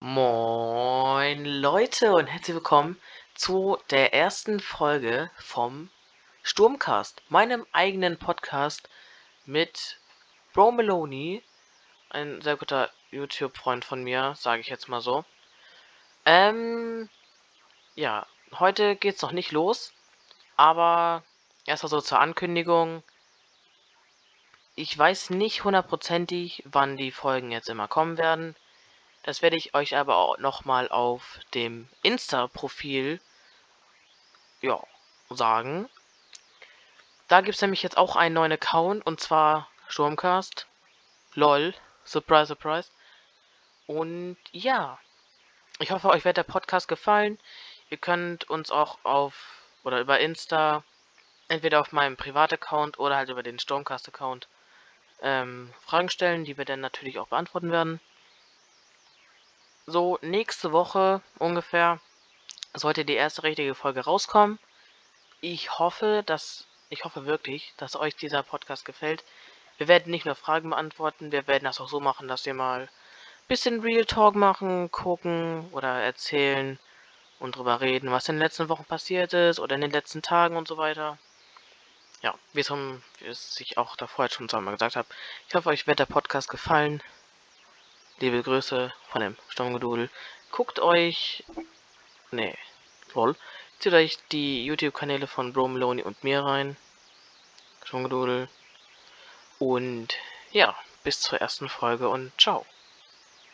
Moin Leute und herzlich willkommen zu der ersten Folge vom Sturmcast, meinem eigenen Podcast mit Bro Maloney, ein sehr guter YouTube-Freund von mir, sage ich jetzt mal so. Ähm, ja, heute geht's noch nicht los, aber erstmal so zur Ankündigung. Ich weiß nicht hundertprozentig, wann die Folgen jetzt immer kommen werden. Das werde ich euch aber auch nochmal auf dem Insta-Profil ja, sagen. Da gibt es nämlich jetzt auch einen neuen Account und zwar Sturmcast. LOL. Surprise, surprise. Und ja, ich hoffe, euch wird der Podcast gefallen. Ihr könnt uns auch auf oder über Insta, entweder auf meinem Privataccount oder halt über den Stormcast-Account, ähm, Fragen stellen, die wir dann natürlich auch beantworten werden so nächste Woche ungefähr sollte die erste richtige Folge rauskommen. Ich hoffe, dass ich hoffe wirklich, dass euch dieser Podcast gefällt. Wir werden nicht nur Fragen beantworten, wir werden das auch so machen, dass wir mal ein bisschen Real Talk machen, gucken oder erzählen und drüber reden, was in den letzten Wochen passiert ist oder in den letzten Tagen und so weiter. Ja, wie es ich auch davor schon zweimal gesagt habe. Ich hoffe, euch wird der Podcast gefallen. Liebe Grüße von dem Stammgedudel. Guckt euch. Nee, lol. Zieht euch die YouTube-Kanäle von Bro Maloney und mir rein. Stammgedudel. Und ja, bis zur ersten Folge und ciao.